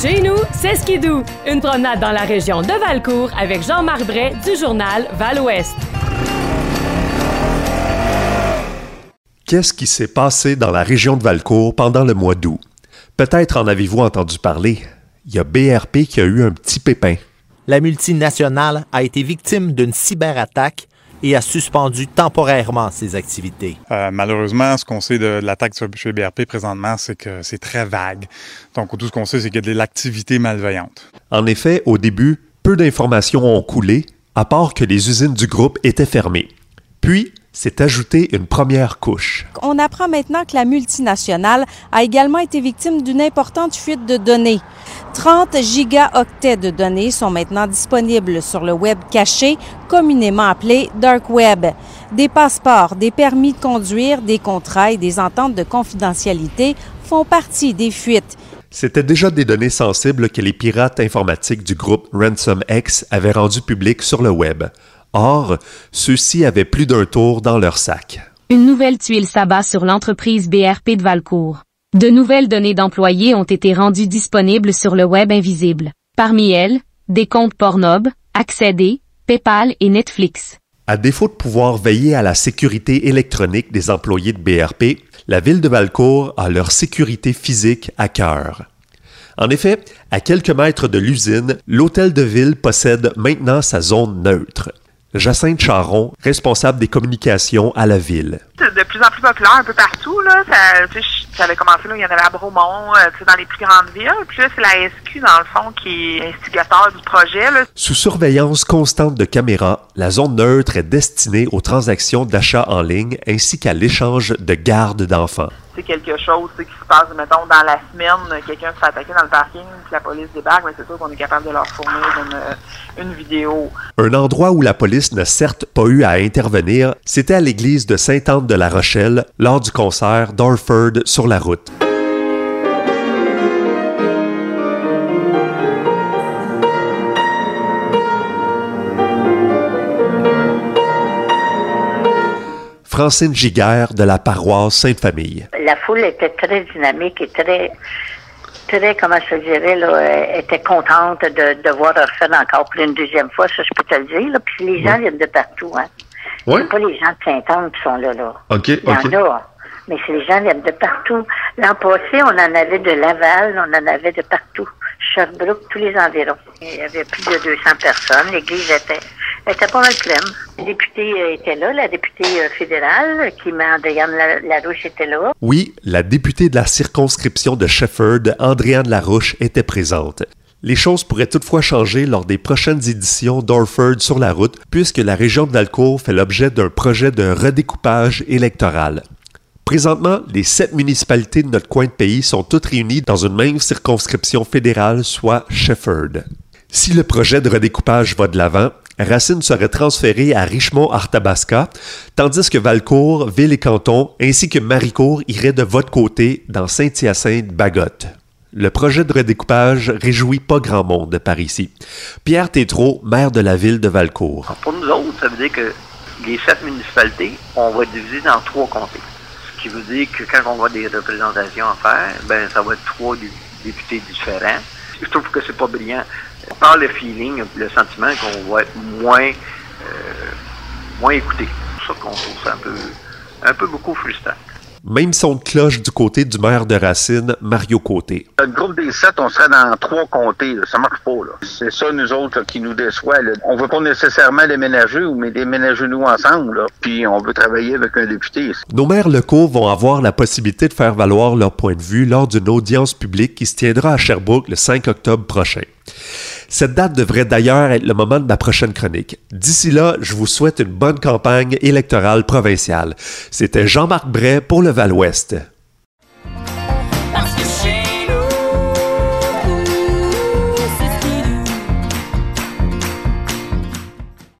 Chez nous, c'est Skidou, une promenade dans la région de Valcourt avec Jean-Marc Bray du journal Val-Ouest. Qu'est-ce qui s'est passé dans la région de Valcourt pendant le mois d'août? Peut-être en avez-vous entendu parler. Il y a BRP qui a eu un petit pépin. La multinationale a été victime d'une cyberattaque et a suspendu temporairement ses activités. Euh, malheureusement, ce qu'on sait de l'attaque chez BRP présentement, c'est que c'est très vague. Donc, tout ce qu'on sait, c'est qu'il y a de l'activité malveillante. En effet, au début, peu d'informations ont coulé, à part que les usines du groupe étaient fermées. Puis, s'est ajoutée une première couche. On apprend maintenant que la multinationale a également été victime d'une importante fuite de données. 30 gigaoctets de données sont maintenant disponibles sur le web caché, communément appelé Dark Web. Des passeports, des permis de conduire, des contrats et des ententes de confidentialité font partie des fuites. C'était déjà des données sensibles que les pirates informatiques du groupe RansomX avaient rendues publiques sur le web. Or, ceux-ci avaient plus d'un tour dans leur sac. Une nouvelle tuile s'abat sur l'entreprise BRP de Valcourt. De nouvelles données d'employés ont été rendues disponibles sur le web invisible. Parmi elles, des comptes Pornhub, Accéder, PayPal et Netflix. À défaut de pouvoir veiller à la sécurité électronique des employés de BRP, la ville de Valcourt a leur sécurité physique à cœur. En effet, à quelques mètres de l'usine, l'hôtel de ville possède maintenant sa zone neutre. Jacinthe Charon, responsable des communications à la ville. C'est de plus en plus populaire un peu partout. Là. Ça, ça avait commencé, là, il y en avait à Bromont, euh, dans les plus grandes villes. Puis là, c'est la SQ, dans le fond, qui est instigateur du projet. Là. Sous surveillance constante de caméras, la zone neutre est destinée aux transactions d'achat en ligne ainsi qu'à l'échange de garde d'enfants quelque chose qui se passe, mettons, dans la semaine, quelqu'un se fait attaquer dans le parking, puis la police débarque, mais c'est sûr qu'on est capable de leur fournir une, euh, une, vidéo. Un endroit où la police n'a certes pas eu à intervenir, c'était à l'église de Sainte-Anne de la Rochelle lors du concert d'Orford sur la route. Francine Giguère de la paroisse Sainte-Famille. La foule était très dynamique et très, très, comment je dirais, là, était contente de, de voir refaire encore pour une deuxième fois, ça je peux te le dire. Là. Puis les gens viennent de partout. Hein. Oui. pas les gens de Sainte-Anne qui sont là. là. OK, Il y en a. Mais c'est les gens viennent de partout. L'an passé, on en avait de Laval, on en avait de partout. Sherbrooke, tous les environs. Il y avait plus de 200 personnes. L'église était pas mal euh, là, la députée euh, fédérale, qui Andréane Larouche était là. Oui, la députée de la circonscription de Shefford, Andréane Larouche, était présente. Les choses pourraient toutefois changer lors des prochaines éditions d'Orford sur la route, puisque la région de Valcourt fait l'objet d'un projet de redécoupage électoral. Présentement, les sept municipalités de notre coin de pays sont toutes réunies dans une même circonscription fédérale, soit Shefford. Si le projet de redécoupage va de l'avant, Racine serait transféré à Richmond-Arthabasca, tandis que Valcourt, Ville et Canton, ainsi que Maricourt iraient de votre côté dans Saint-Hyacinthe-Bagotte. Le projet de redécoupage réjouit pas grand monde par ici. Pierre Tétrault, maire de la ville de Valcourt. Pour nous autres, ça veut dire que les sept municipalités, on va diviser dans trois comtés. Ce qui veut dire que quand on va des représentations à faire, ben ça va être trois députés différents. Je trouve que c'est pas brillant par le feeling, le sentiment qu'on va être moins, euh, moins écouté. C'est pour ça qu'on trouve ça un peu, un peu beaucoup frustrant. Même son de cloche du côté du maire de Racine, Mario Côté. Le groupe des sept, on serait dans trois comtés. Là. Ça marche pas. C'est ça, nous autres, qui nous déçoit. Là. On veut pas nécessairement déménager, mais déménager nous ensemble. Là. Puis on veut travailler avec un député. Nos maires locaux vont avoir la possibilité de faire valoir leur point de vue lors d'une audience publique qui se tiendra à Sherbrooke le 5 octobre prochain. Cette date devrait d'ailleurs être le moment de ma prochaine chronique. D'ici là, je vous souhaite une bonne campagne électorale provinciale. C'était Jean-Marc Bray pour le Val-Ouest.